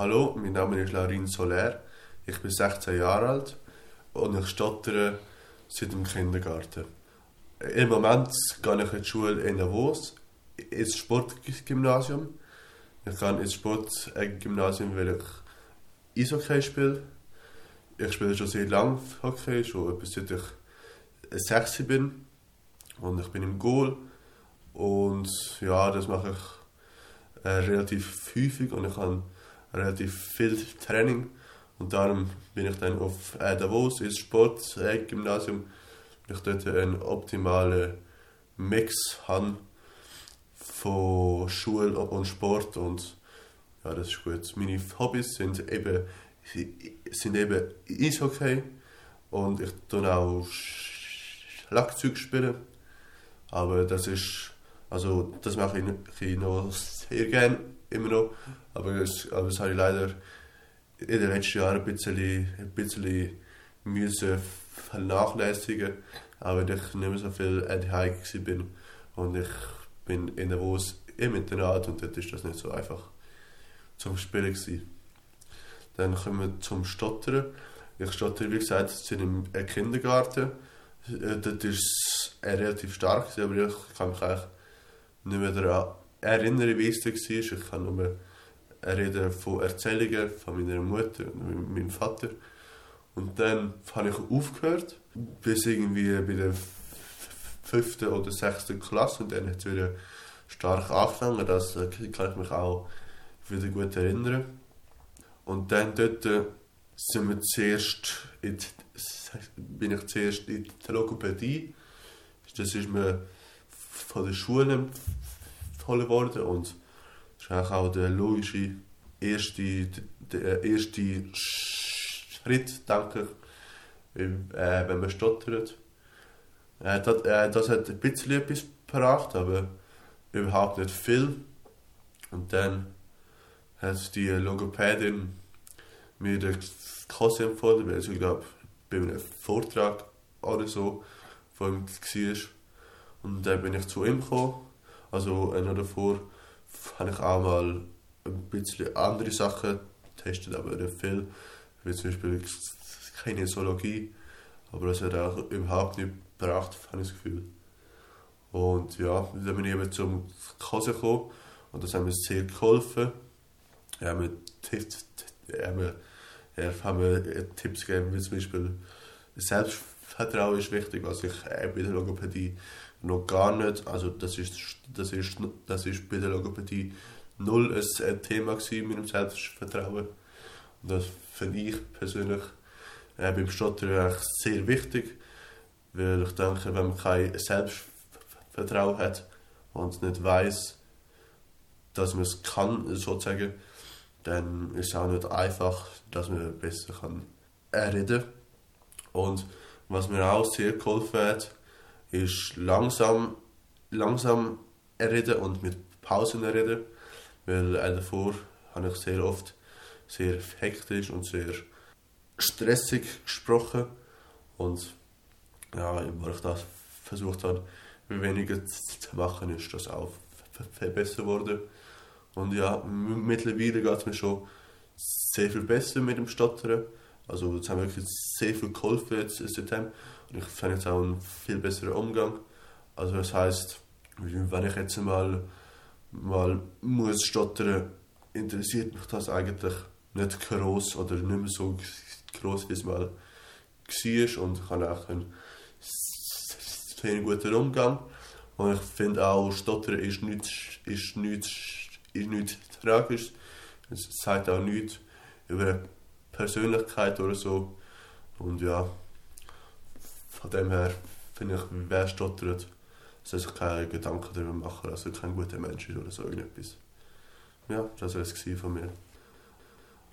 Hallo, mein Name ist Laurin Soler. Ich bin 16 Jahre alt und ich stottere seit dem Kindergarten. Im Moment gehe ich in die Schule in Davos, ins Sportgymnasium. Ich gehe ins Sportgymnasium, weil ich Eishockey spiele. Ich spiele schon sehr lange Hockey, schon etwas seit ich 6 bin. Und ich bin im Goal. Und ja, das mache ich äh, relativ häufig und ich habe relativ viel Training. Und darum bin ich dann auf äh, Davos ins Sportgymnasium, weil ich dort einen optimalen Mix habe von Schule und Sport und ja, das ist gut. Meine Hobbys sind eben, sind eben Eishockey und ich tue auch Schlagzeug spielen. Aber das ist, also das mache ich noch sehr gerne, immer noch. Aber das, aber das habe ich leider in den letzten Jahren ein bisschen, ein bisschen müssen vernachlässigen, aber ich nicht mehr so viel daheim bin und ich bin in Davos im Internat und dort ist das nicht so einfach zum Spielen gewesen. Dann kommen wir zum Stottern. Ich stottere, wie gesagt, im Kindergarten. Äh, dort ist es relativ stark, aber ich kann mich eigentlich nicht mehr daran erinnern, wie es war. Ich kann nur reden von Erzählungen von meiner Mutter und meinem Vater. Und dann habe ich aufgehört, bis irgendwie bei der fünften oder sechsten Klasse. Und dann hat es wieder stark angefangen. Das kann ich mich auch wieder gut erinnern. Und dann dort äh, sind wir zuerst in die, bin ich zuerst in die Logopädie. Das ist mir von der Schule empfohlen worden und das ist auch der logische erste, der erste Schritt, denke ich, äh, wenn man stottert. Äh, das, äh, das hat ein bisschen etwas gebracht, aber überhaupt nicht viel. Und dann hat die Logopädin mir den Kurs empfohlen, weil sie, glaube bei einem Vortrag oder so von ihm war. Und dann bin ich zu ihm gekommen. Also noch davor habe ich auch mal ein bisschen andere Sachen getestet, aber nicht viel. Wie zum Beispiel Kinesiologie. Aber das hat auch überhaupt nicht gebracht, habe ich das Gefühl. Und ja, dann bin ich eben zum Kase gekommen und das hat mir sehr geholfen. Tipps, er mir, er hat mir Tipps gegeben, wie zum Beispiel Selbstvertrauen ist wichtig, was ich bei der Logopädie noch gar nicht, also das ist, das ist, das ist bei der Logopädie null ein Thema gewesen mit dem Selbstvertrauen. Und das finde ich persönlich äh, beim Stottern sehr wichtig, weil ich denke, wenn man kein Selbstvertrauen hat und nicht weiß, dass man es kann, sozusagen, dann ist es auch nicht einfach, dass man besser kann reden Und was mir auch sehr geholfen hat, ist langsam, langsam reden und mit Pausen reden. Weil auch davor habe ich sehr oft sehr hektisch und sehr stressig gesprochen. Und ja, weil ich das versucht habe, weniger zu machen, ist das auch besser geworden. Und ja, mittlerweile geht es mir schon sehr viel besser mit dem Stottern. Also es hat mir wirklich sehr viel geholfen jetzt seitdem. Und ich finde jetzt auch einen viel besseren Umgang. Also das heißt, wenn ich jetzt mal mal muss stottern, interessiert mich das eigentlich nicht groß oder nicht mehr so groß, wie es mal war und ich habe auch einen sehr guten Umgang. Und ich finde auch, Stottern ist nichts, ist nichts, ist nichts tragisch. Es sagt auch nichts über Persönlichkeit oder so. Und ja, von dem her finde ich, wer stottert, soll sich keine Gedanken darüber machen, er kein guter Mensch ist oder so irgendetwas. Ja, das war es von mir.